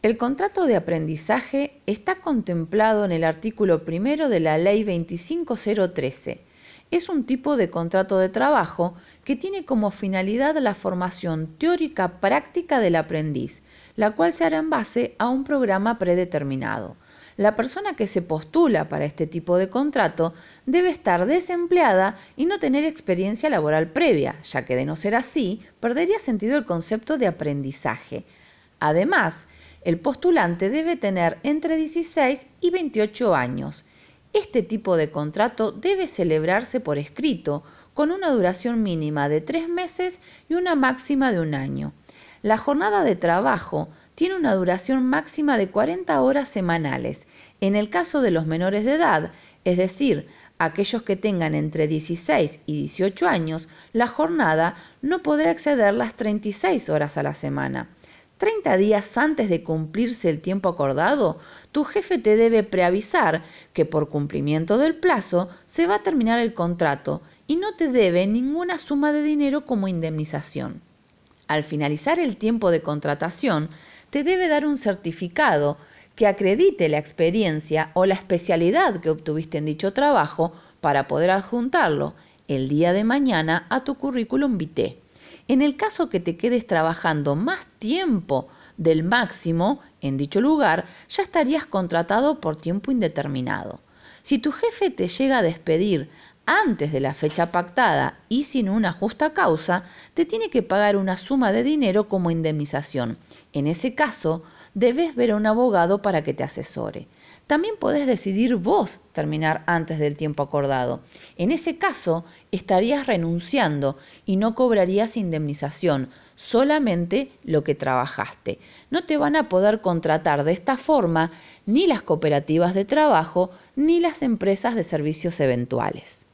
El contrato de aprendizaje está contemplado en el artículo primero de la Ley 25013. Es un tipo de contrato de trabajo que tiene como finalidad la formación teórica práctica del aprendiz, la cual se hará en base a un programa predeterminado. La persona que se postula para este tipo de contrato debe estar desempleada y no tener experiencia laboral previa, ya que de no ser así, perdería sentido el concepto de aprendizaje. Además, el postulante debe tener entre 16 y 28 años. Este tipo de contrato debe celebrarse por escrito, con una duración mínima de tres meses y una máxima de un año. La jornada de trabajo tiene una duración máxima de 40 horas semanales. En el caso de los menores de edad, es decir, aquellos que tengan entre 16 y 18 años, la jornada no podrá exceder las 36 horas a la semana. 30 días antes de cumplirse el tiempo acordado, tu jefe te debe preavisar que por cumplimiento del plazo se va a terminar el contrato y no te debe ninguna suma de dinero como indemnización. Al finalizar el tiempo de contratación, te debe dar un certificado que acredite la experiencia o la especialidad que obtuviste en dicho trabajo para poder adjuntarlo el día de mañana a tu currículum vitae. En el caso que te quedes trabajando más tiempo del máximo en dicho lugar, ya estarías contratado por tiempo indeterminado. Si tu jefe te llega a despedir antes de la fecha pactada y sin una justa causa, te tiene que pagar una suma de dinero como indemnización. En ese caso, debes ver a un abogado para que te asesore. También podés decidir vos terminar antes del tiempo acordado. En ese caso, estarías renunciando y no cobrarías indemnización, solamente lo que trabajaste. No te van a poder contratar de esta forma ni las cooperativas de trabajo ni las empresas de servicios eventuales.